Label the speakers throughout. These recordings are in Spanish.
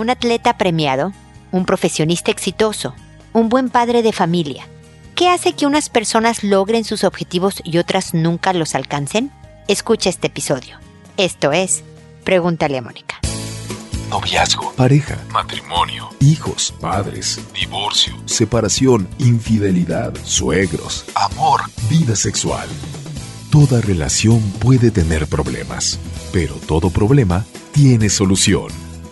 Speaker 1: un atleta premiado, un profesionista exitoso, un buen padre de familia. ¿Qué hace que unas personas logren sus objetivos y otras nunca los alcancen? Escucha este episodio. Esto es Pregúntale a Mónica.
Speaker 2: Noviazgo, pareja, matrimonio, hijos, padres, divorcio, separación, infidelidad, suegros, amor, vida sexual. Toda relación puede tener problemas, pero todo problema tiene solución.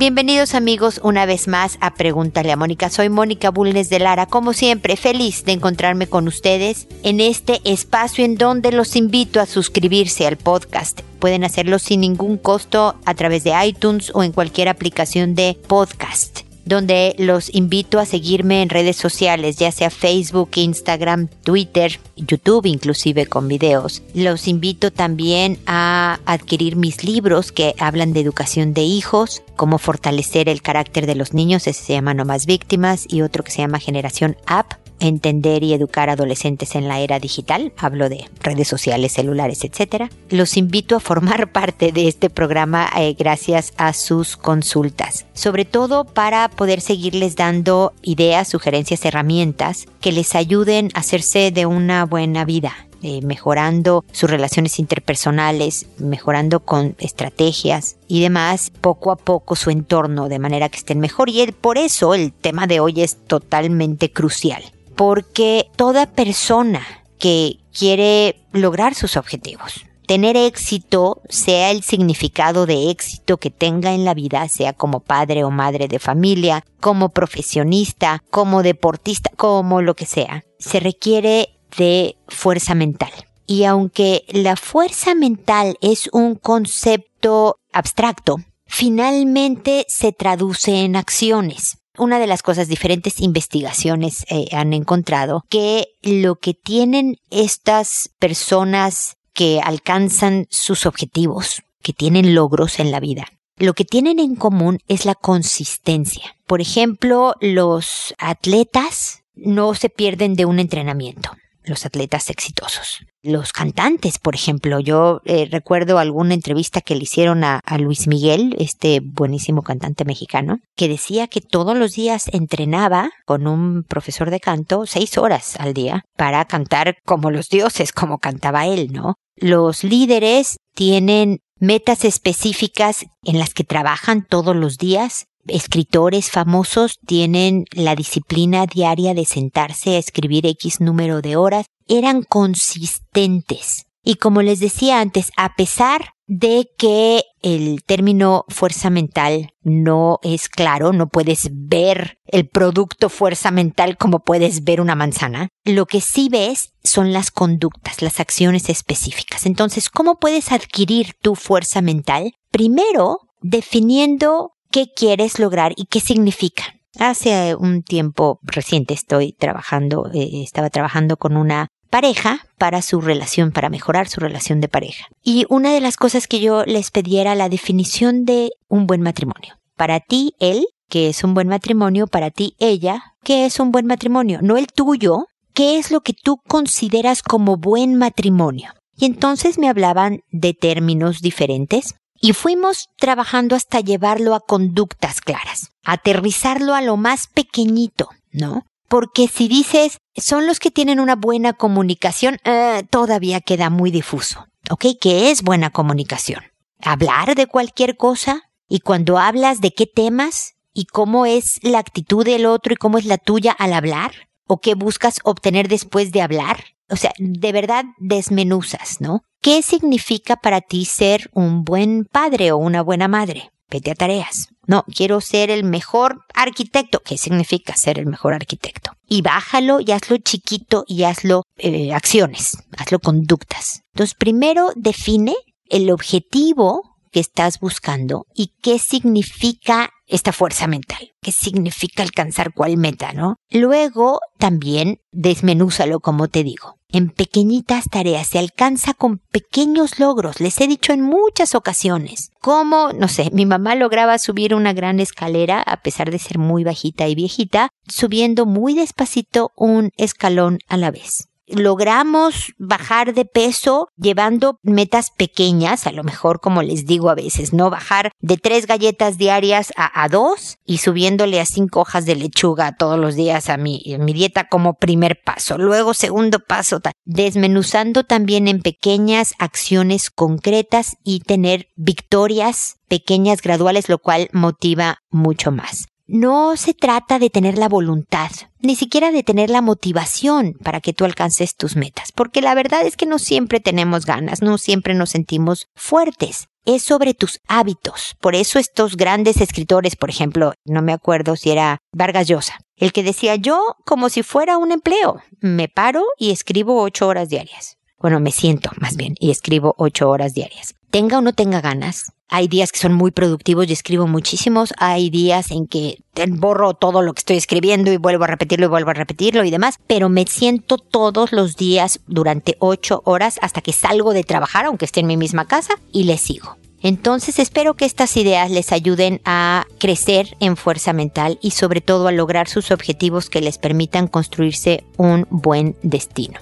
Speaker 1: Bienvenidos amigos una vez más a Pregúntale a Mónica. Soy Mónica Bulnes de Lara, como siempre feliz de encontrarme con ustedes en este espacio en donde los invito a suscribirse al podcast. Pueden hacerlo sin ningún costo a través de iTunes o en cualquier aplicación de podcast donde los invito a seguirme en redes sociales, ya sea Facebook, Instagram, Twitter, YouTube, inclusive con videos. Los invito también a adquirir mis libros que hablan de educación de hijos, cómo fortalecer el carácter de los niños, ese se llama No más víctimas, y otro que se llama Generación App, entender y educar adolescentes en la era digital, hablo de redes sociales, celulares, etc. Los invito a formar parte de este programa eh, gracias a sus consultas, sobre todo para poder seguirles dando ideas, sugerencias, herramientas que les ayuden a hacerse de una buena vida. Eh, mejorando sus relaciones interpersonales, mejorando con estrategias y demás, poco a poco su entorno de manera que estén mejor. Y por eso el tema de hoy es totalmente crucial porque toda persona que quiere lograr sus objetivos, tener éxito, sea el significado de éxito que tenga en la vida, sea como padre o madre de familia, como profesionista, como deportista, como lo que sea, se requiere de fuerza mental. Y aunque la fuerza mental es un concepto abstracto, finalmente se traduce en acciones una de las cosas, diferentes investigaciones eh, han encontrado que lo que tienen estas personas que alcanzan sus objetivos, que tienen logros en la vida, lo que tienen en común es la consistencia. Por ejemplo, los atletas no se pierden de un entrenamiento los atletas exitosos. Los cantantes, por ejemplo, yo eh, recuerdo alguna entrevista que le hicieron a, a, Luis Miguel, este buenísimo cantante mexicano, que decía que todos los días entrenaba con un profesor de canto seis horas al día para cantar como los dioses, como cantaba él, ¿no? Los líderes tienen metas específicas en las que trabajan todos los días escritores famosos tienen la disciplina diaria de sentarse a escribir X número de horas, eran consistentes. Y como les decía antes, a pesar de que el término fuerza mental no es claro, no puedes ver el producto fuerza mental como puedes ver una manzana, lo que sí ves son las conductas, las acciones específicas. Entonces, ¿cómo puedes adquirir tu fuerza mental? Primero, definiendo qué quieres lograr y qué significa. Hace un tiempo reciente estoy trabajando, eh, estaba trabajando con una pareja para su relación, para mejorar su relación de pareja. Y una de las cosas que yo les pedí era la definición de un buen matrimonio. Para ti, él, que es un buen matrimonio, para ti, ella, que es un buen matrimonio, no el tuyo, qué es lo que tú consideras como buen matrimonio. Y entonces me hablaban de términos diferentes y fuimos trabajando hasta llevarlo a conductas claras, aterrizarlo a lo más pequeñito, ¿no? Porque si dices, son los que tienen una buena comunicación, eh, todavía queda muy difuso, ¿ok? ¿Qué es buena comunicación? Hablar de cualquier cosa y cuando hablas de qué temas y cómo es la actitud del otro y cómo es la tuya al hablar o qué buscas obtener después de hablar. O sea, de verdad desmenuzas, ¿no? ¿Qué significa para ti ser un buen padre o una buena madre? Vete a tareas. No, quiero ser el mejor arquitecto. ¿Qué significa ser el mejor arquitecto? Y bájalo y hazlo chiquito y hazlo eh, acciones, hazlo conductas. Entonces, primero define el objetivo que estás buscando y qué significa esta fuerza mental? ¿Qué significa alcanzar cuál meta, no? Luego, también desmenúzalo, como te digo. En pequeñitas tareas se alcanza con pequeños logros. Les he dicho en muchas ocasiones. Como, no sé, mi mamá lograba subir una gran escalera a pesar de ser muy bajita y viejita, subiendo muy despacito un escalón a la vez logramos bajar de peso llevando metas pequeñas, a lo mejor como les digo a veces, ¿no? Bajar de tres galletas diarias a, a dos y subiéndole a cinco hojas de lechuga todos los días a mi, mi dieta como primer paso. Luego, segundo paso, desmenuzando también en pequeñas acciones concretas y tener victorias pequeñas graduales, lo cual motiva mucho más. No se trata de tener la voluntad, ni siquiera de tener la motivación para que tú alcances tus metas, porque la verdad es que no siempre tenemos ganas, no siempre nos sentimos fuertes. Es sobre tus hábitos. Por eso estos grandes escritores, por ejemplo, no me acuerdo si era Vargas Llosa, el que decía yo como si fuera un empleo, me paro y escribo ocho horas diarias. Bueno, me siento más bien y escribo ocho horas diarias. Tenga o no tenga ganas, hay días que son muy productivos y escribo muchísimos. Hay días en que borro todo lo que estoy escribiendo y vuelvo a repetirlo y vuelvo a repetirlo y demás. Pero me siento todos los días durante ocho horas hasta que salgo de trabajar, aunque esté en mi misma casa, y le sigo. Entonces espero que estas ideas les ayuden a crecer en fuerza mental y sobre todo a lograr sus objetivos que les permitan construirse un buen destino.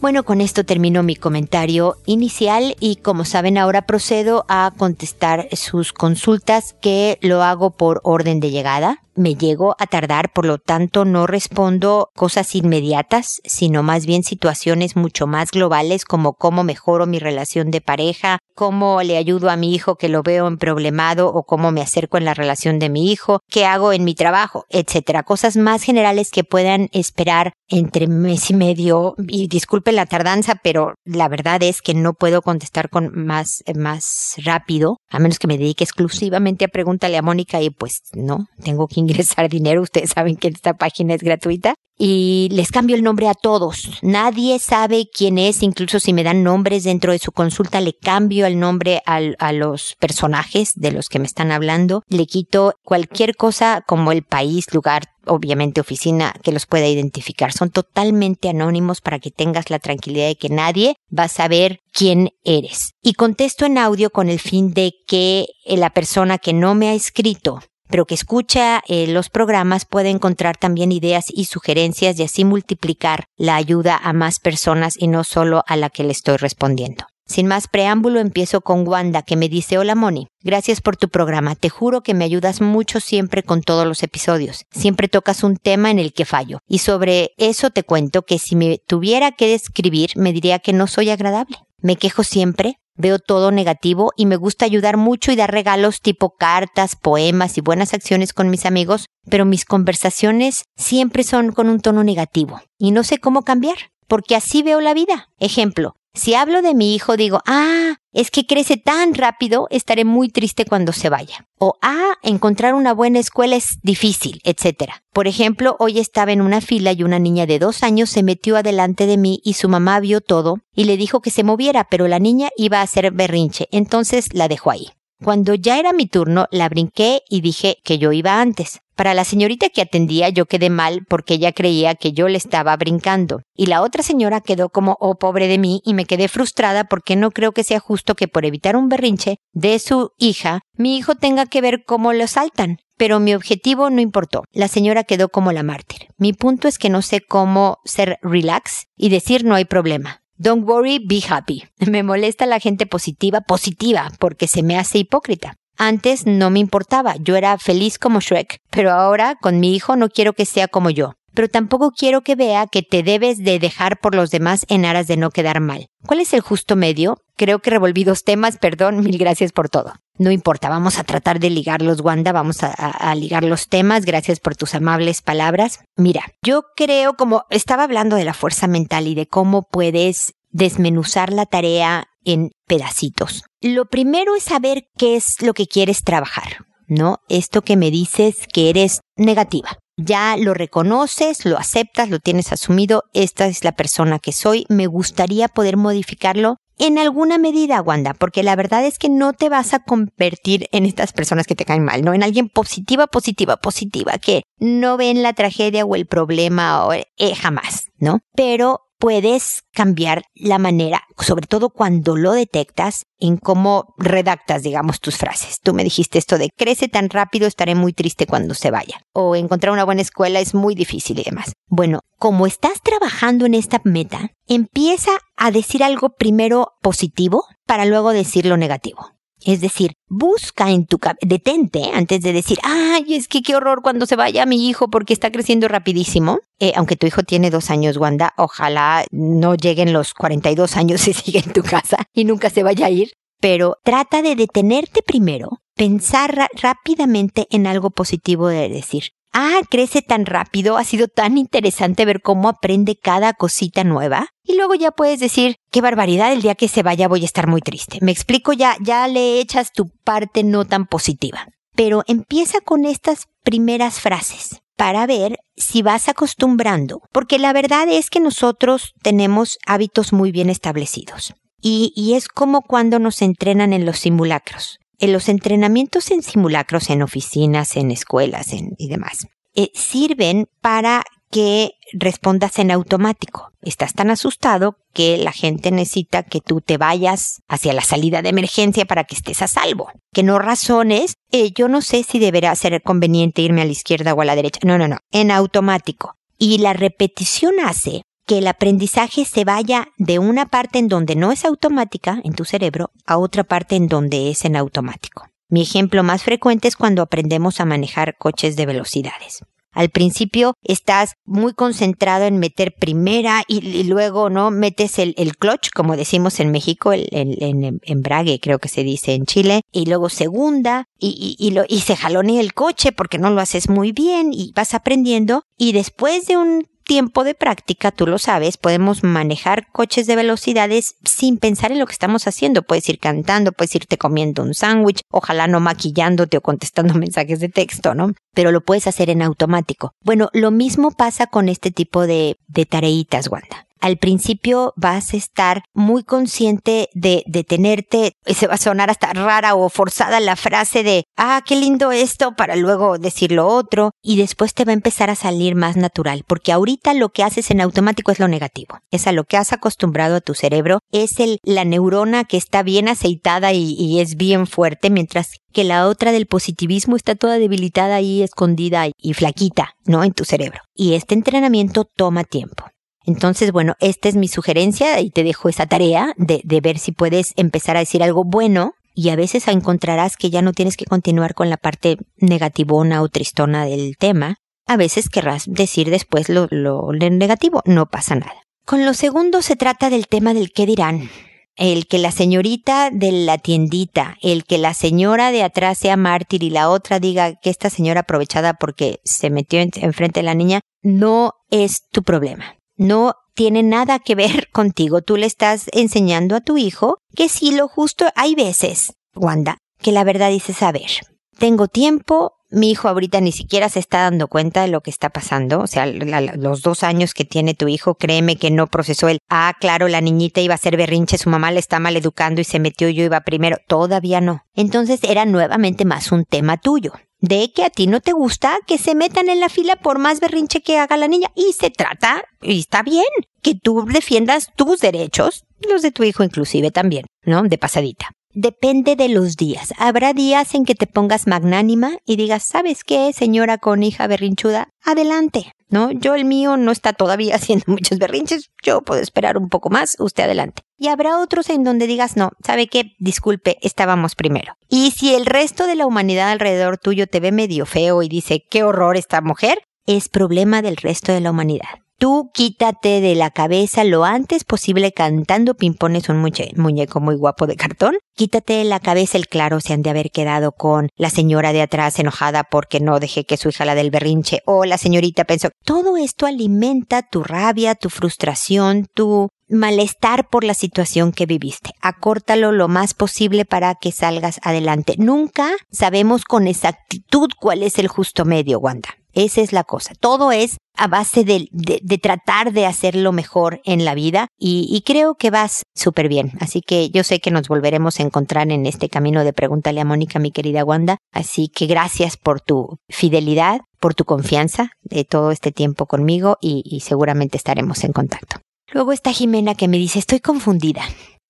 Speaker 1: Bueno, con esto termino mi comentario inicial y como saben ahora procedo a contestar sus consultas que lo hago por orden de llegada me llego a tardar, por lo tanto no respondo cosas inmediatas, sino más bien situaciones mucho más globales como cómo mejoro mi relación de pareja, cómo le ayudo a mi hijo que lo veo en problemado o cómo me acerco en la relación de mi hijo, qué hago en mi trabajo, etcétera. Cosas más generales que puedan esperar entre mes y medio y disculpe la tardanza, pero la verdad es que no puedo contestar con más, más rápido, a menos que me dedique exclusivamente a pregúntale a Mónica y pues no, tengo que ingresar dinero. Ustedes saben que esta página es gratuita. Y les cambio el nombre a todos. Nadie sabe quién es, incluso si me dan nombres dentro de su consulta, le cambio el nombre a los personajes de los que me están hablando. Le quito cualquier cosa como el país, lugar, obviamente oficina que los pueda identificar. Son totalmente anónimos para que tengas la tranquilidad de que nadie va a saber quién eres. Y contesto en audio con el fin de que la persona que no me ha escrito pero que escucha eh, los programas puede encontrar también ideas y sugerencias y así multiplicar la ayuda a más personas y no solo a la que le estoy respondiendo. Sin más preámbulo, empiezo con Wanda, que me dice, hola Moni, gracias por tu programa, te juro que me ayudas mucho siempre con todos los episodios, siempre tocas un tema en el que fallo, y sobre eso te cuento que si me tuviera que describir, me diría que no soy agradable. Me quejo siempre, veo todo negativo y me gusta ayudar mucho y dar regalos tipo cartas, poemas y buenas acciones con mis amigos, pero mis conversaciones siempre son con un tono negativo. Y no sé cómo cambiar, porque así veo la vida. Ejemplo, si hablo de mi hijo, digo, ah, es que crece tan rápido, estaré muy triste cuando se vaya. O, ah, encontrar una buena escuela es difícil, etc. Por ejemplo, hoy estaba en una fila y una niña de dos años se metió adelante de mí y su mamá vio todo y le dijo que se moviera, pero la niña iba a hacer berrinche, entonces la dejó ahí. Cuando ya era mi turno, la brinqué y dije que yo iba antes. Para la señorita que atendía yo quedé mal porque ella creía que yo le estaba brincando. Y la otra señora quedó como, oh, pobre de mí, y me quedé frustrada porque no creo que sea justo que por evitar un berrinche de su hija, mi hijo tenga que ver cómo lo saltan. Pero mi objetivo no importó. La señora quedó como la mártir. Mi punto es que no sé cómo ser relax y decir no hay problema. Don't worry, be happy. Me molesta la gente positiva, positiva, porque se me hace hipócrita. Antes no me importaba, yo era feliz como Shrek, pero ahora con mi hijo no quiero que sea como yo. Pero tampoco quiero que vea que te debes de dejar por los demás en aras de no quedar mal. ¿Cuál es el justo medio? Creo que revolví dos temas, perdón, mil gracias por todo. No importa, vamos a tratar de ligarlos, Wanda, vamos a, a, ligar los temas, gracias por tus amables palabras. Mira, yo creo como estaba hablando de la fuerza mental y de cómo puedes desmenuzar la tarea en pedacitos. Lo primero es saber qué es lo que quieres trabajar, ¿no? Esto que me dices que eres negativa. Ya lo reconoces, lo aceptas, lo tienes asumido, esta es la persona que soy, me gustaría poder modificarlo en alguna medida, Wanda, porque la verdad es que no te vas a convertir en estas personas que te caen mal, ¿no? En alguien positiva, positiva, positiva, que no ven la tragedia o el problema o eh, jamás, ¿no? Pero puedes cambiar la manera, sobre todo cuando lo detectas, en cómo redactas, digamos, tus frases. Tú me dijiste esto de crece tan rápido, estaré muy triste cuando se vaya. O encontrar una buena escuela es muy difícil y demás. Bueno, como estás trabajando en esta meta, empieza a decir algo primero positivo para luego decir lo negativo. Es decir, busca en tu cabeza, detente antes de decir, ay, es que qué horror cuando se vaya mi hijo porque está creciendo rapidísimo. Eh, aunque tu hijo tiene dos años, Wanda, ojalá no lleguen los 42 años y siga en tu casa y nunca se vaya a ir. Pero trata de detenerte primero, pensar rápidamente en algo positivo de decir, Ah, crece tan rápido, ha sido tan interesante ver cómo aprende cada cosita nueva. Y luego ya puedes decir, qué barbaridad, el día que se vaya voy a estar muy triste. Me explico ya, ya le echas tu parte no tan positiva. Pero empieza con estas primeras frases para ver si vas acostumbrando, porque la verdad es que nosotros tenemos hábitos muy bien establecidos. Y, y es como cuando nos entrenan en los simulacros en los entrenamientos en simulacros en oficinas, en escuelas en, y demás, eh, sirven para que respondas en automático. Estás tan asustado que la gente necesita que tú te vayas hacia la salida de emergencia para que estés a salvo. Que no razones, eh, yo no sé si deberá ser conveniente irme a la izquierda o a la derecha. No, no, no, en automático. Y la repetición hace que el aprendizaje se vaya de una parte en donde no es automática en tu cerebro a otra parte en donde es en automático. Mi ejemplo más frecuente es cuando aprendemos a manejar coches de velocidades. Al principio estás muy concentrado en meter primera y, luego no metes el, clutch, como decimos en México, el, embrague creo que se dice en Chile, y luego segunda y, y, lo, y se jalonea el coche porque no lo haces muy bien y vas aprendiendo y después de un tiempo de práctica, tú lo sabes, podemos manejar coches de velocidades sin pensar en lo que estamos haciendo. Puedes ir cantando, puedes irte comiendo un sándwich, ojalá no maquillándote o contestando mensajes de texto, ¿no? Pero lo puedes hacer en automático. Bueno, lo mismo pasa con este tipo de, de tareitas, Wanda al principio vas a estar muy consciente de, detenerte, se va a sonar hasta rara o forzada la frase de, ah, qué lindo esto, para luego decir lo otro, y después te va a empezar a salir más natural, porque ahorita lo que haces en automático es lo negativo, es a lo que has acostumbrado a tu cerebro, es el, la neurona que está bien aceitada y, y es bien fuerte, mientras que la otra del positivismo está toda debilitada y escondida y flaquita, ¿no? En tu cerebro. Y este entrenamiento toma tiempo. Entonces, bueno, esta es mi sugerencia y te dejo esa tarea de, de ver si puedes empezar a decir algo bueno y a veces encontrarás que ya no tienes que continuar con la parte negativona o tristona del tema. A veces querrás decir después lo, lo, negativo, no pasa nada. Con lo segundo se trata del tema del qué dirán. El que la señorita de la tiendita, el que la señora de atrás sea mártir y la otra diga que esta señora aprovechada porque se metió enfrente de la niña, no es tu problema no tiene nada que ver contigo. Tú le estás enseñando a tu hijo que si lo justo, hay veces, Wanda, que la verdad dices, a ver, tengo tiempo, mi hijo ahorita ni siquiera se está dando cuenta de lo que está pasando. O sea, los dos años que tiene tu hijo, créeme que no procesó el, ah, claro, la niñita iba a ser berrinche, su mamá le está mal educando y se metió, yo iba primero. Todavía no. Entonces era nuevamente más un tema tuyo de que a ti no te gusta que se metan en la fila por más berrinche que haga la niña. Y se trata, y está bien, que tú defiendas tus derechos, los de tu hijo inclusive también, ¿no? De pasadita. Depende de los días. Habrá días en que te pongas magnánima y digas, ¿sabes qué, señora con hija berrinchuda? Adelante. ¿No? Yo el mío no está todavía haciendo muchos berrinches. Yo puedo esperar un poco más. Usted adelante. Y habrá otros en donde digas, no, ¿sabe qué? Disculpe, estábamos primero. Y si el resto de la humanidad alrededor tuyo te ve medio feo y dice, qué horror esta mujer, es problema del resto de la humanidad. Tú quítate de la cabeza lo antes posible cantando pimpones un muñeco muy guapo de cartón. Quítate de la cabeza el claro se han de haber quedado con la señora de atrás enojada porque no dejé que su hija la del berrinche o la señorita pensó. Todo esto alimenta tu rabia, tu frustración, tu malestar por la situación que viviste. Acórtalo lo más posible para que salgas adelante. Nunca sabemos con exactitud cuál es el justo medio, Wanda. Esa es la cosa. Todo es a base de, de, tratar de hacerlo mejor en la vida y, y creo que vas súper bien. Así que yo sé que nos volveremos a encontrar en este camino de Pregúntale a Mónica, mi querida Wanda. Así que gracias por tu fidelidad, por tu confianza de todo este tiempo conmigo y, y seguramente estaremos en contacto. Luego está Jimena que me dice, estoy confundida.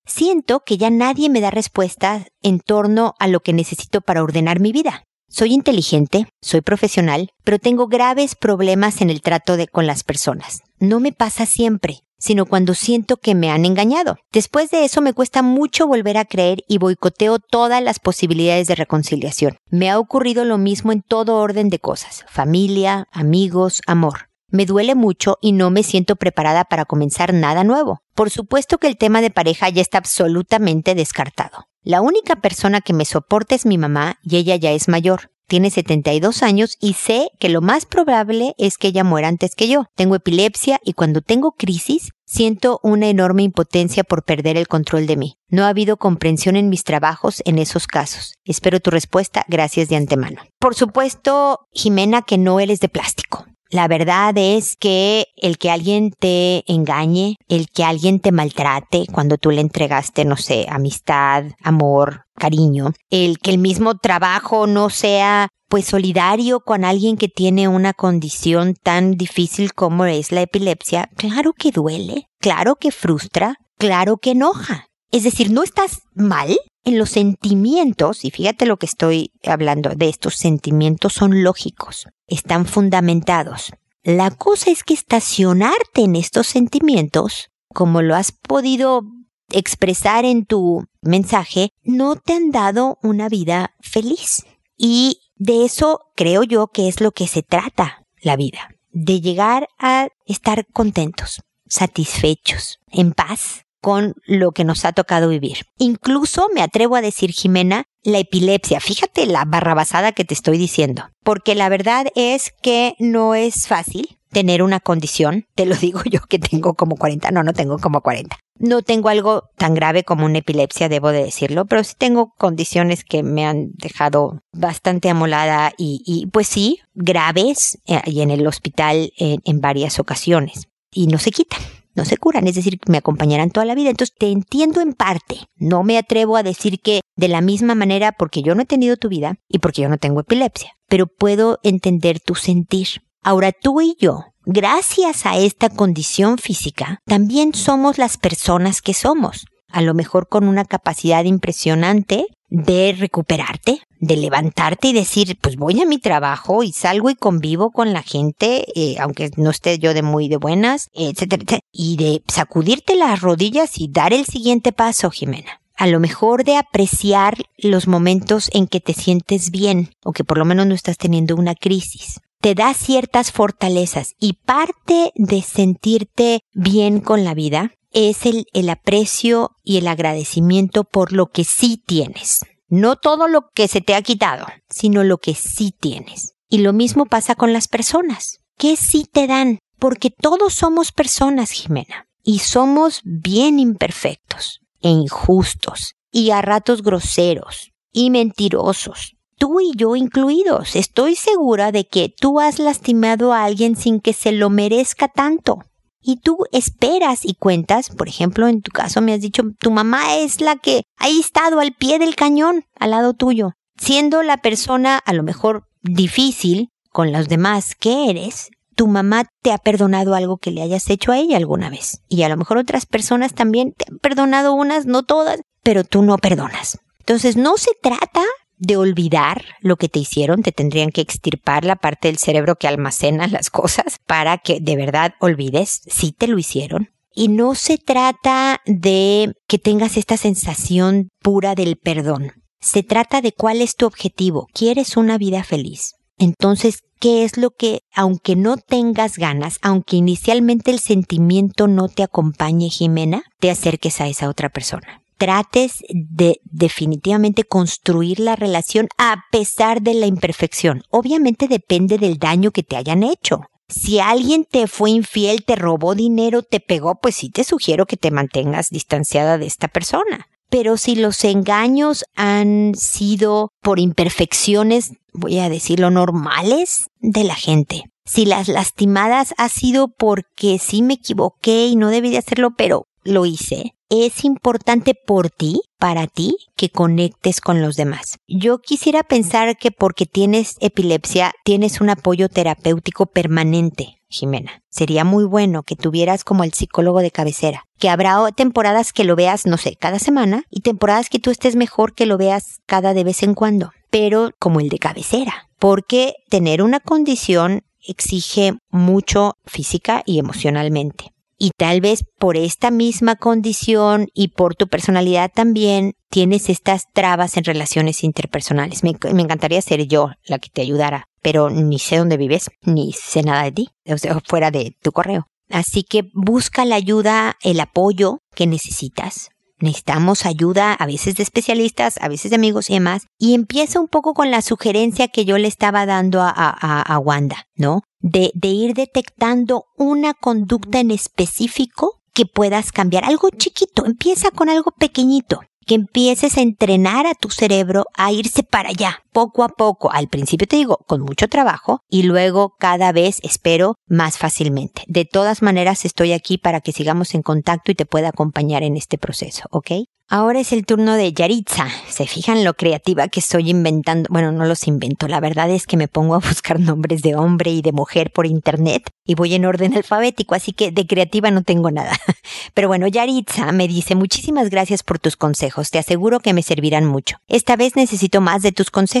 Speaker 1: Siento que ya nadie me da respuestas en torno a lo que necesito para ordenar mi vida. Soy inteligente, soy profesional, pero tengo graves problemas en el trato de con las personas. No me pasa siempre, sino cuando siento que me han engañado. Después de eso me cuesta mucho volver a creer y boicoteo todas las posibilidades de reconciliación. Me ha ocurrido lo mismo en todo orden de cosas, familia, amigos, amor. Me duele mucho y no me siento preparada para comenzar nada nuevo. Por supuesto que el tema de pareja ya está absolutamente descartado. La única persona que me soporta es mi mamá y ella ya es mayor. Tiene 72 años y sé que lo más probable es que ella muera antes que yo. Tengo epilepsia y cuando tengo crisis siento una enorme impotencia por perder el control de mí. No ha habido comprensión en mis trabajos en esos casos. Espero tu respuesta. Gracias de antemano. Por supuesto, Jimena, que no eres de plástico. La verdad es que el que alguien te engañe, el que alguien te maltrate cuando tú le entregaste, no sé, amistad, amor, cariño, el que el mismo trabajo no sea pues solidario con alguien que tiene una condición tan difícil como es la epilepsia, claro que duele, claro que frustra, claro que enoja. Es decir, no estás mal en los sentimientos, y fíjate lo que estoy hablando de estos sentimientos son lógicos están fundamentados. La cosa es que estacionarte en estos sentimientos, como lo has podido expresar en tu mensaje, no te han dado una vida feliz. Y de eso creo yo que es lo que se trata la vida, de llegar a estar contentos, satisfechos, en paz con lo que nos ha tocado vivir. Incluso me atrevo a decir, Jimena, la epilepsia. Fíjate la barrabasada que te estoy diciendo. Porque la verdad es que no es fácil tener una condición. Te lo digo yo que tengo como 40. No, no tengo como 40. No tengo algo tan grave como una epilepsia, debo de decirlo, pero sí tengo condiciones que me han dejado bastante amolada y, pues sí, graves eh, y en el hospital en varias ocasiones. Y no se quitan no se curan, es decir, me acompañarán toda la vida. Entonces te entiendo en parte. No me atrevo a decir que de la misma manera porque yo no he tenido tu vida y porque yo no tengo epilepsia, pero puedo entender tu sentir. Ahora tú y yo, gracias a esta condición física, también somos las personas que somos a lo mejor con una capacidad impresionante de recuperarte, de levantarte y decir, pues voy a mi trabajo y salgo y convivo con la gente, eh, aunque no esté yo de muy de buenas, etcétera, etcétera, y de sacudirte las rodillas y dar el siguiente paso, Jimena. A lo mejor de apreciar los momentos en que te sientes bien o que por lo menos no estás teniendo una crisis te da ciertas fortalezas y parte de sentirte bien con la vida es el, el aprecio y el agradecimiento por lo que sí tienes. No todo lo que se te ha quitado, sino lo que sí tienes. Y lo mismo pasa con las personas. ¿Qué sí te dan? Porque todos somos personas, Jimena. Y somos bien imperfectos e injustos y a ratos groseros y mentirosos. Tú y yo incluidos. Estoy segura de que tú has lastimado a alguien sin que se lo merezca tanto y tú esperas y cuentas, por ejemplo, en tu caso me has dicho, tu mamá es la que ha estado al pie del cañón, al lado tuyo, siendo la persona a lo mejor difícil con los demás que eres, tu mamá te ha perdonado algo que le hayas hecho a ella alguna vez. Y a lo mejor otras personas también te han perdonado unas, no todas, pero tú no perdonas. Entonces no se trata de olvidar lo que te hicieron, te tendrían que extirpar la parte del cerebro que almacena las cosas para que de verdad olvides si te lo hicieron. Y no se trata de que tengas esta sensación pura del perdón. Se trata de cuál es tu objetivo. ¿Quieres una vida feliz? Entonces, ¿qué es lo que, aunque no tengas ganas, aunque inicialmente el sentimiento no te acompañe, Jimena, te acerques a esa otra persona? Trates de definitivamente construir la relación a pesar de la imperfección. Obviamente depende del daño que te hayan hecho. Si alguien te fue infiel, te robó dinero, te pegó, pues sí te sugiero que te mantengas distanciada de esta persona. pero si los engaños han sido por imperfecciones, voy a decirlo, normales de la gente, si las lastimadas ha sido porque sí me equivoqué y no debí de hacerlo, pero lo hice, es importante por ti, para ti, que conectes con los demás. Yo quisiera pensar que porque tienes epilepsia, tienes un apoyo terapéutico permanente. Jimena, sería muy bueno que tuvieras como el psicólogo de cabecera, que habrá temporadas que lo veas, no sé, cada semana y temporadas que tú estés mejor que lo veas cada de vez en cuando, pero como el de cabecera, porque tener una condición exige mucho física y emocionalmente. Y tal vez por esta misma condición y por tu personalidad también tienes estas trabas en relaciones interpersonales. Me, encantaría ser yo la que te ayudara, pero ni sé dónde vives, ni sé nada de ti, o sea, fuera de tu correo. Así que busca la ayuda, el apoyo que necesitas. Necesitamos ayuda a veces de especialistas, a veces de amigos y demás. Y empieza un poco con la sugerencia que yo le estaba dando a, Wanda, ¿no? De, de ir detectando una conducta en específico que puedas cambiar. Algo chiquito, empieza con algo pequeñito que empieces a entrenar a tu cerebro a irse para allá, poco a poco. Al principio te digo, con mucho trabajo y luego cada vez espero más fácilmente. De todas maneras, estoy aquí para que sigamos en contacto y te pueda acompañar en este proceso, ¿ok? Ahora es el turno de Yaritza. ¿Se fijan lo creativa que estoy inventando? Bueno, no los invento. La verdad es que me pongo a buscar nombres de hombre y de mujer por internet y voy en orden alfabético, así que de creativa no tengo nada. Pero bueno, Yaritza me dice muchísimas gracias por tus consejos. Te aseguro que me servirán mucho. Esta vez necesito más de tus consejos.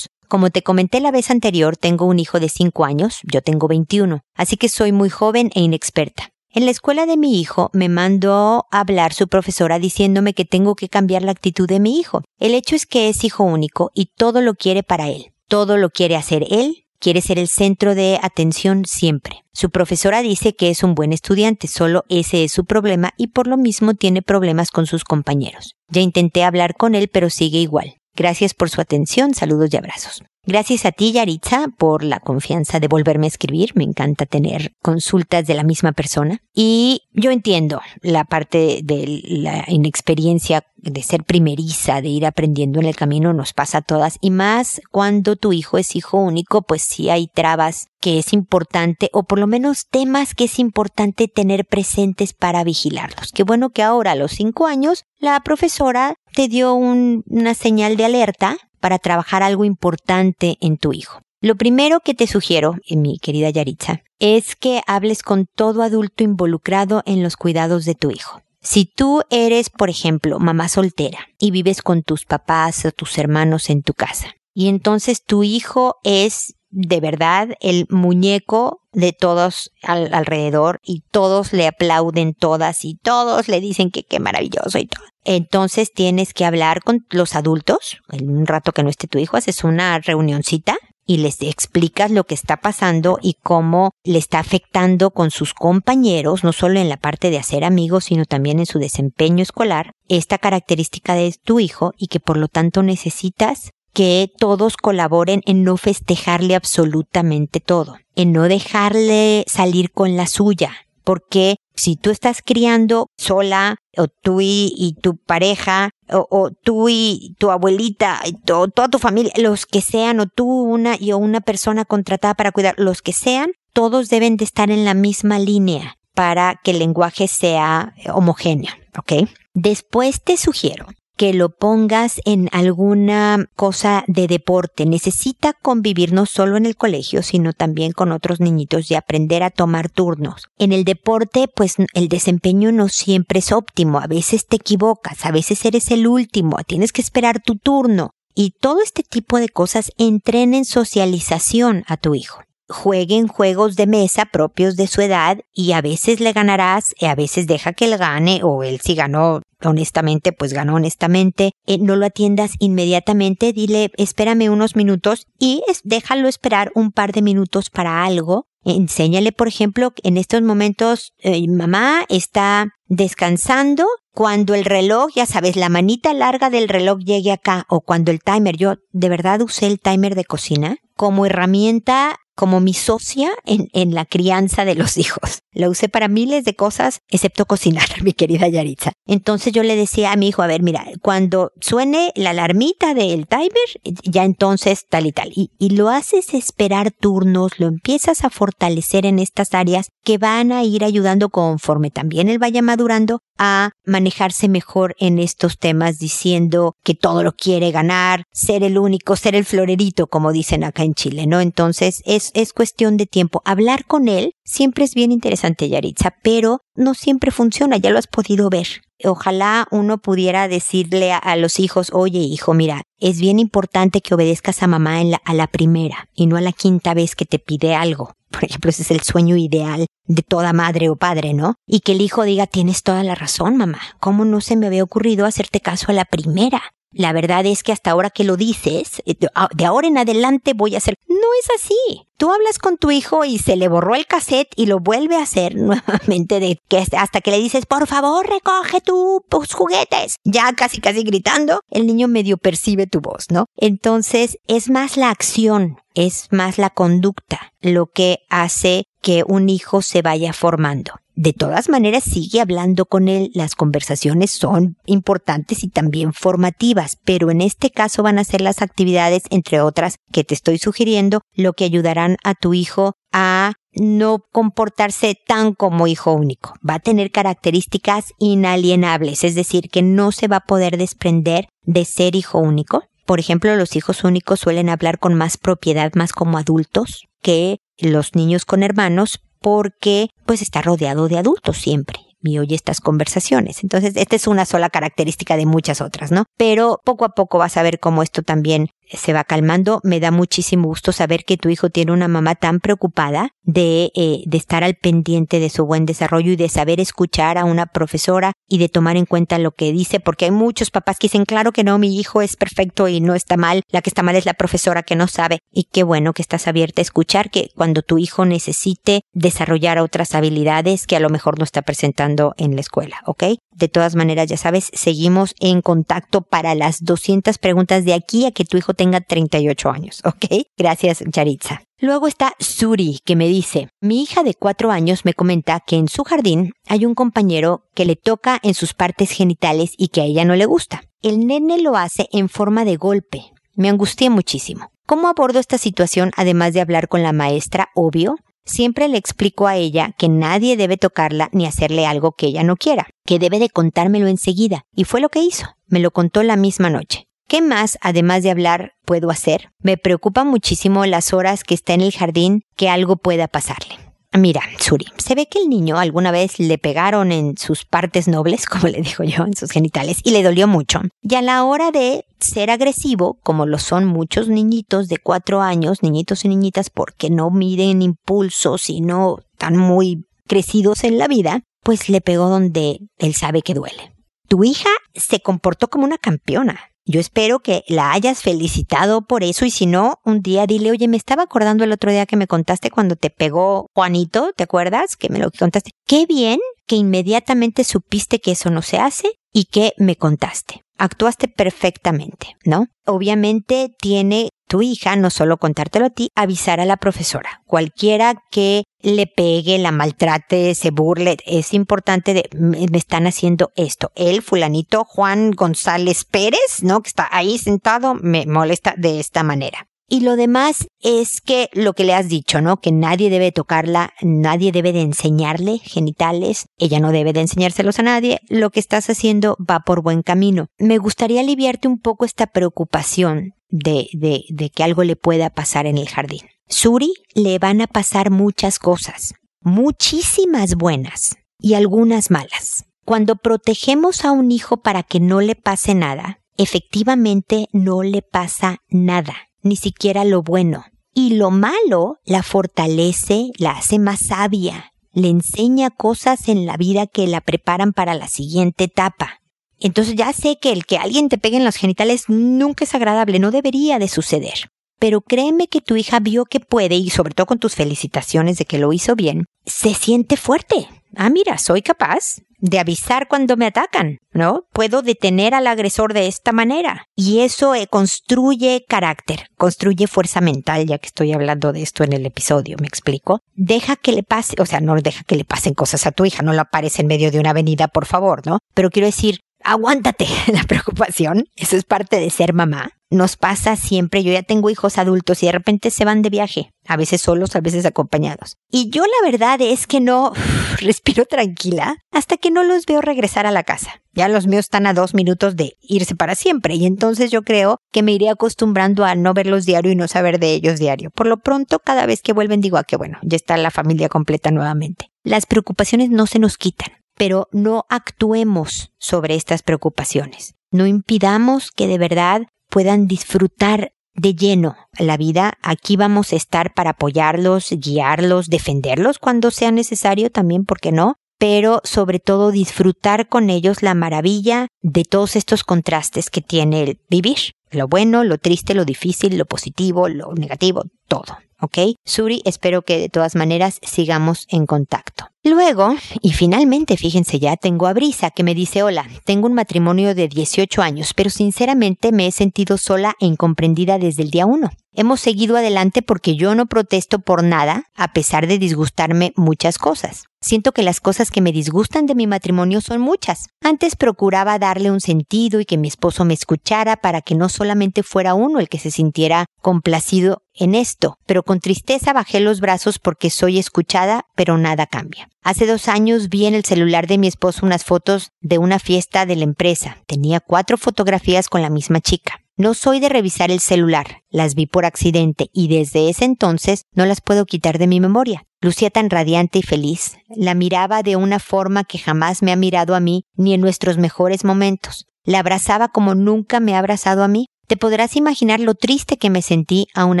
Speaker 1: Como te comenté la vez anterior, tengo un hijo de 5 años, yo tengo 21, así que soy muy joven e inexperta. En la escuela de mi hijo me mandó hablar su profesora diciéndome que tengo que cambiar la actitud de mi hijo. El hecho es que es hijo único y todo lo quiere para él. Todo lo quiere hacer él, quiere ser el centro de atención siempre. Su profesora dice que es un buen estudiante, solo ese es su problema y por lo mismo tiene problemas con sus compañeros. Ya intenté hablar con él pero sigue igual. Gracias por su atención, saludos y abrazos. Gracias a ti, Yaritza, por la confianza de volverme a escribir. Me encanta tener consultas de la misma persona. Y yo entiendo la parte de la inexperiencia de ser primeriza, de ir aprendiendo en el camino, nos pasa a todas. Y más cuando tu hijo es hijo único, pues sí hay trabas que es importante, o por lo menos temas que es importante tener presentes para vigilarlos. Qué bueno que ahora, a los cinco años, la profesora te dio una señal de alerta para trabajar algo importante en tu hijo. Lo primero que te sugiero, eh, mi querida Yaritza, es que hables con todo adulto involucrado en los cuidados de tu hijo. Si tú eres, por ejemplo, mamá soltera y vives con tus papás o tus hermanos en tu casa, y entonces tu hijo es de verdad el muñeco de todos alrededor y todos le aplauden todas y todos le dicen que qué maravilloso y todo. Entonces tienes que hablar con los adultos, en un rato que no esté tu hijo, haces una reunioncita y les explicas lo que está pasando y cómo le está afectando con sus compañeros, no solo en la parte de hacer amigos, sino también en su desempeño escolar, esta característica de tu hijo y que por lo tanto necesitas que todos colaboren en no festejarle absolutamente todo, en no dejarle salir con la suya, porque si tú estás criando sola, o tú y, tu pareja, o, tú y tu abuelita, y toda tu familia, los que sean, o tú una y una persona contratada para cuidar, los que sean, todos deben de estar en la misma línea para que el lenguaje sea homogéneo, ¿ok? Después te sugiero que lo pongas en alguna cosa de deporte. Necesita convivir no solo en el colegio, sino también con otros niñitos y aprender a tomar turnos. En el deporte, pues el desempeño no siempre es óptimo. A veces te equivocas, a veces eres el último, tienes que esperar tu turno. Y todo este tipo de cosas entrenen socialización a tu hijo jueguen juegos de mesa propios de su edad y a veces le ganarás y a veces deja que él gane o él si ganó honestamente, pues ganó honestamente, eh, no lo atiendas inmediatamente, dile espérame unos minutos y déjalo esperar un par de minutos para algo. Enséñale, por ejemplo, en estos momentos eh, mamá está descansando cuando el reloj, ya sabes, la manita larga del reloj llegue acá o cuando el timer, yo de verdad usé el timer de cocina como herramienta como mi socia en, la crianza de los hijos. La usé para miles de cosas, excepto cocinar, mi querida Yaritza. Entonces yo le decía a mi hijo, a ver, mira, cuando suene la alarmita del timer, ya entonces tal y tal. Y, y lo haces esperar turnos, lo empiezas a fortalecer en estas áreas que van a ir ayudando conforme también él vaya madurando a manejarse mejor en estos temas diciendo que todo lo quiere ganar, ser el único, ser el florerito, como dicen acá en Chile, ¿no? Entonces es, es cuestión de tiempo. Hablar con él siempre es bien interesante, Yaritza, pero no siempre funciona, ya lo has podido ver. Ojalá uno pudiera decirle a, los hijos, oye hijo, mira, es bien importante que obedezcas a mamá en la, a la primera y no a la quinta vez que te pide algo. Por ejemplo, ese es el sueño ideal de toda madre o padre, ¿no? Y que el hijo diga, tienes toda la razón, mamá. ¿Cómo no se me había ocurrido hacerte caso a la primera? La verdad es que hasta ahora que lo dices, eh, ah, de ahora en adelante voy a hacer. No es así. Tú hablas con tu hijo y se le borró el cassette y lo vuelve a hacer nuevamente de que hasta que le dices, por favor, recoge tus juguetes. Ya casi casi gritando, el niño medio percibe tu voz, ¿no? Entonces es más la acción, es más la conducta lo que hace que un hijo se vaya formando. De todas maneras, sigue hablando con él. Las conversaciones son importantes y también formativas, pero en este caso van a ser las actividades, entre otras, que te estoy sugiriendo, lo que ayudarán a tu hijo a no comportarse tan como hijo único. Va a tener características inalienables, es decir, que no se va a poder desprender de ser hijo único. Por ejemplo, los hijos únicos suelen hablar con más propiedad, más como adultos, que los niños con hermanos, porque pues está rodeado de adultos siempre y oye estas conversaciones. Entonces, esta es una sola característica de muchas otras, ¿no? Pero poco a poco vas a ver cómo esto también se va calmando. Me da muchísimo gusto saber que tu hijo tiene una mamá tan preocupada de, eh, de estar al pendiente de su buen desarrollo y de saber escuchar a una profesora y de tomar en cuenta lo que dice, porque hay muchos papás que dicen, claro que no, mi hijo es perfecto y no está mal, la que está mal es la profesora que no sabe. Y qué bueno que estás abierta a escuchar que cuando tu hijo necesite desarrollar otras habilidades que a lo mejor no está presentando en la escuela, ¿ok? De todas maneras, ya sabes, seguimos en contacto para las 200 preguntas de aquí a que tu hijo tenga 38 años, ¿ok? Gracias, Yaritza. Luego está Suri, que me dice, mi hija de cuatro años me comenta que en su jardín hay un compañero que le toca en sus partes genitales y que a ella no le gusta. El nene lo hace en forma de golpe. Me angustié muchísimo. ¿Cómo abordo esta situación además de hablar con la maestra? Obvio. Siempre le explico a ella que nadie debe tocarla ni hacerle algo que ella no quiera, que debe de contármelo enseguida. Y fue lo que hizo. Me lo contó la misma noche. ¿Qué más, además de hablar, puedo hacer? Me preocupa muchísimo las horas que está en el jardín que algo pueda pasarle. Mira, Suri, se ve que el niño alguna vez le pegaron en sus partes nobles, como le digo yo, en sus genitales, y le dolió mucho. Y a la hora de ser agresivo, como lo son muchos niñitos de cuatro años, niñitos y niñitas, porque no miden impulsos y no están muy crecidos en la vida, pues le pegó donde él sabe que duele. Tu hija se comportó como una campeona. Yo espero que la hayas felicitado por eso y si no, un día dile, oye, me estaba acordando el otro día que me contaste cuando te pegó Juanito, ¿te acuerdas? Que me lo contaste. Qué bien que inmediatamente supiste que eso no se hace y que me contaste. Actuaste perfectamente, ¿no? Obviamente tiene tu hija, no solo contártelo a ti, avisar a la profesora. Cualquiera que le pegue, la maltrate, se burle, es importante de, me están haciendo esto. El fulanito Juan González Pérez, ¿no? Que está ahí sentado, me molesta de esta manera. Y lo demás es que lo que le has dicho, ¿no? Que nadie debe tocarla, nadie debe de enseñarle genitales, ella no debe de enseñárselos a nadie, lo que estás haciendo va por buen camino. Me gustaría aliviarte un poco esta preocupación de, de, de que algo le pueda pasar en el jardín. Suri le van a pasar muchas cosas, muchísimas buenas y algunas malas. Cuando protegemos a un hijo para que no le pase nada, efectivamente no le pasa nada, ni siquiera lo bueno. Y lo malo la fortalece, la hace más sabia, le enseña cosas en la vida que la preparan para la siguiente etapa. Entonces ya sé que el que alguien te pegue en los genitales nunca es agradable, no debería de suceder. pero créeme que tu hija vio que puede y sobre todo con tus felicitaciones de que lo hizo bien, se siente fuerte. Ah, mira, soy capaz de avisar cuando me atacan, ¿no? Puedo detener al agresor de esta manera. Y eso eh, construye carácter, construye fuerza mental, ya que estoy hablando de esto en el episodio, ¿me explico? Deja que le pase, o sea, no deja que le pasen cosas a tu hija, no la pares en medio de una avenida, por favor, ¿no? Pero quiero decir, aguántate la preocupación, eso es parte de ser mamá. Nos pasa siempre, yo ya tengo hijos adultos y de repente se van de viaje, a veces solos, a veces acompañados. Y yo la verdad es que no respiro tranquila hasta que no los veo regresar a la casa. Ya los míos están a dos minutos de irse para siempre y entonces yo creo que me iré acostumbrando a no verlos diario y no saber de ellos diario. Por lo pronto, cada vez que vuelven digo, ah, que bueno, ya está la familia completa nuevamente. Las preocupaciones no se nos quitan pero no actuemos sobre estas preocupaciones. No impidamos que de verdad puedan disfrutar de lleno la vida. Aquí vamos a estar para apoyarlos, guiarlos, defenderlos cuando sea necesario también, ¿por qué no? Pero sobre todo disfrutar con ellos la maravilla de todos estos contrastes que tiene el vivir. Lo bueno, lo triste, lo difícil, lo positivo, lo negativo, todo. ¿Ok? Suri, espero que de todas maneras sigamos en contacto. Luego, y finalmente, fíjense ya, tengo a Brisa que me dice, hola, tengo un matrimonio de 18 años, pero sinceramente me he sentido sola e incomprendida desde el día 1. Hemos seguido adelante porque yo no protesto por nada, a pesar de disgustarme muchas cosas. Siento que las cosas que me disgustan de mi matrimonio son muchas. Antes procuraba darle un sentido y que mi esposo me escuchara para que no solamente fuera uno el que se sintiera complacido en esto, pero con tristeza bajé los brazos porque soy escuchada, pero nada cambia. Hace dos años vi en el celular de mi esposo unas fotos de una fiesta de la empresa. Tenía cuatro fotografías con la misma chica. No soy de revisar el celular, las vi por accidente y desde ese entonces no las puedo quitar de mi memoria. Lucía tan radiante y feliz, la miraba de una forma que jamás me ha mirado a mí ni en nuestros mejores momentos. La abrazaba como nunca me ha abrazado a mí. Te podrás imaginar lo triste que me sentí, aún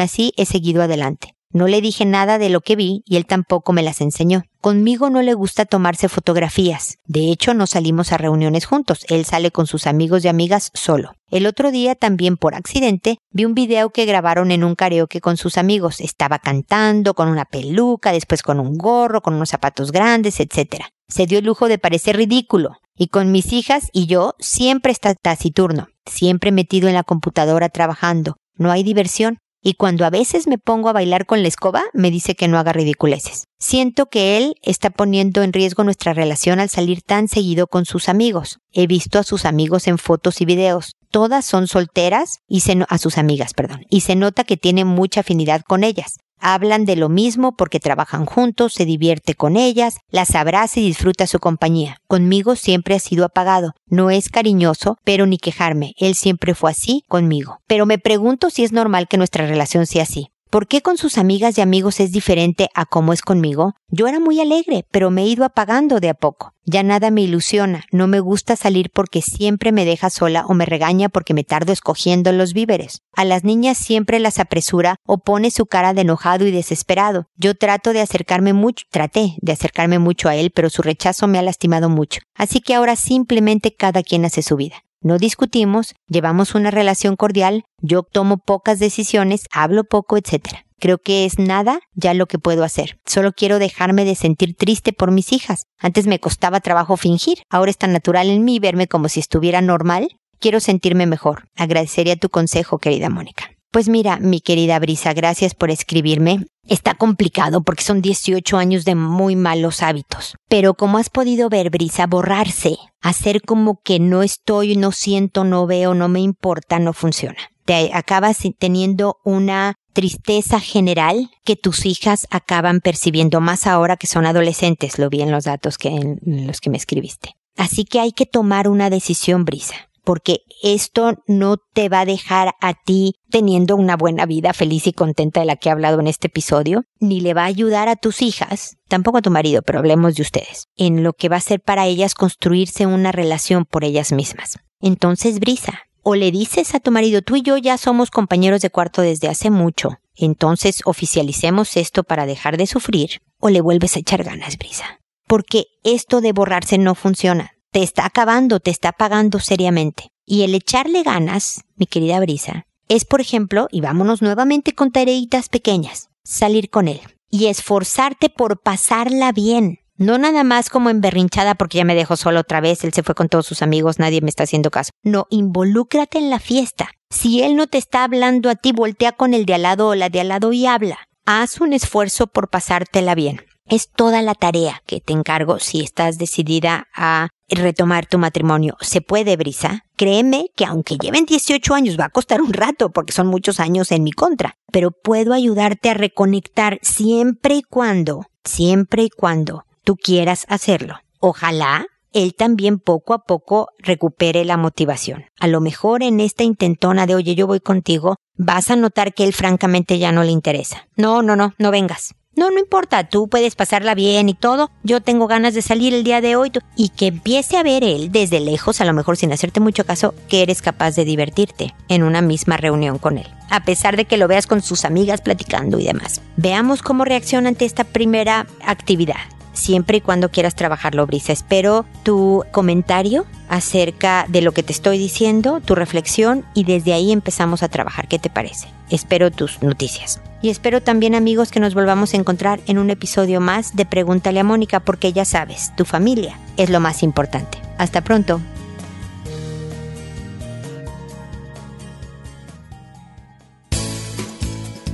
Speaker 1: así he seguido adelante. No le dije nada de lo que vi y él tampoco me las enseñó. Conmigo no le gusta tomarse fotografías. De hecho, no salimos a reuniones juntos. Él sale con sus amigos y amigas solo. El otro día, también por accidente, vi un video que grabaron en un karaoke con sus amigos. Estaba cantando con una peluca, después con un gorro, con unos zapatos grandes, etc. Se dio el lujo de parecer ridículo. Y con mis hijas y yo siempre está taciturno, siempre metido en la computadora trabajando. No hay diversión y cuando a veces me pongo a bailar con la escoba, me dice que no haga ridiculeces. Siento que él está poniendo en riesgo nuestra relación al salir tan seguido con sus amigos. He visto a sus amigos en fotos y videos. Todas son solteras y se a sus amigas, perdón, y se nota que tiene mucha afinidad con ellas. Hablan de lo mismo porque trabajan juntos, se divierte con ellas, las abraza y disfruta su compañía. Conmigo siempre ha sido apagado. No es cariñoso, pero ni quejarme. Él siempre fue así conmigo. Pero me pregunto si es normal que nuestra relación sea así. ¿Por qué con sus amigas y amigos es diferente a cómo es conmigo? Yo era muy alegre, pero me he ido apagando de a poco. Ya nada me ilusiona, no me gusta salir porque siempre me deja sola o me regaña porque me tardo escogiendo los víveres. A las niñas siempre las apresura o pone su cara de enojado y desesperado. Yo trato de acercarme mucho, traté de acercarme mucho a él, pero su rechazo me ha lastimado mucho. Así que ahora simplemente cada quien hace su vida. No discutimos, llevamos una relación cordial, yo tomo pocas decisiones, hablo poco, etc. Creo que es nada ya lo que puedo hacer. Solo quiero dejarme de sentir triste por mis hijas. Antes me costaba trabajo fingir, ahora es tan natural en mí verme como si estuviera normal. Quiero sentirme mejor. Agradecería tu consejo, querida Mónica. Pues mira, mi querida Brisa, gracias por escribirme. Está complicado porque son 18 años de muy malos hábitos. Pero como has podido ver, Brisa, borrarse, hacer como que no estoy, no siento, no veo, no me importa, no funciona. Te acabas teniendo una tristeza general que tus hijas acaban percibiendo más ahora que son adolescentes, lo vi en los datos que en los que me escribiste. Así que hay que tomar una decisión, Brisa porque esto no te va a dejar a ti teniendo una buena vida feliz y contenta de la que he hablado en este episodio, ni le va a ayudar a tus hijas, tampoco a tu marido, pero hablemos de ustedes, en lo que va a ser para ellas construirse una relación por ellas mismas. Entonces, Brisa, o le dices a tu marido, tú y yo ya somos compañeros de cuarto desde hace mucho, entonces oficialicemos esto para dejar de sufrir, o le vuelves a echar ganas, Brisa. Porque esto de borrarse no funciona te está acabando, te está pagando seriamente. Y el echarle ganas, mi querida Brisa, es, por ejemplo, y vámonos nuevamente con tareitas pequeñas, salir con él y esforzarte por pasarla bien. No nada más como emberrinchada porque ya me dejó solo otra vez, él se fue con todos sus amigos, nadie me está haciendo caso. No, involúcrate en la fiesta. Si él no te está hablando a ti, voltea con el de al lado o la de al lado y habla. Haz un esfuerzo por pasártela bien. Es toda la tarea que te encargo si estás decidida a retomar tu matrimonio. ¿Se puede, Brisa? Créeme que aunque lleven 18 años va a costar un rato porque son muchos años en mi contra, pero puedo ayudarte a reconectar siempre y cuando, siempre y cuando tú quieras hacerlo. Ojalá él también poco a poco recupere la motivación. A lo mejor en esta intentona de oye, yo voy contigo, vas a notar que él francamente ya no le interesa. No, no, no, no vengas. No, no importa, tú puedes pasarla bien y todo. Yo tengo ganas de salir el día de hoy y que empiece a ver él desde lejos, a lo mejor sin hacerte mucho caso, que eres capaz de divertirte en una misma reunión con él, a pesar de que lo veas con sus amigas platicando y demás. Veamos cómo reacciona ante esta primera actividad siempre y cuando quieras trabajarlo, Brisa. Espero tu comentario acerca de lo que te estoy diciendo, tu reflexión y desde ahí empezamos a trabajar. ¿Qué te parece? Espero tus noticias. Y espero también amigos que nos volvamos a encontrar en un episodio más de Pregúntale a Mónica porque ya sabes, tu familia es lo más importante. Hasta pronto.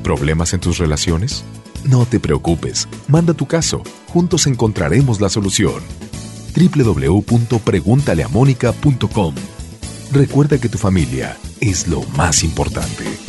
Speaker 2: ¿Problemas en tus relaciones? No te preocupes, manda tu caso, juntos encontraremos la solución. www.preguntaleamónica.com Recuerda que tu familia es lo más importante.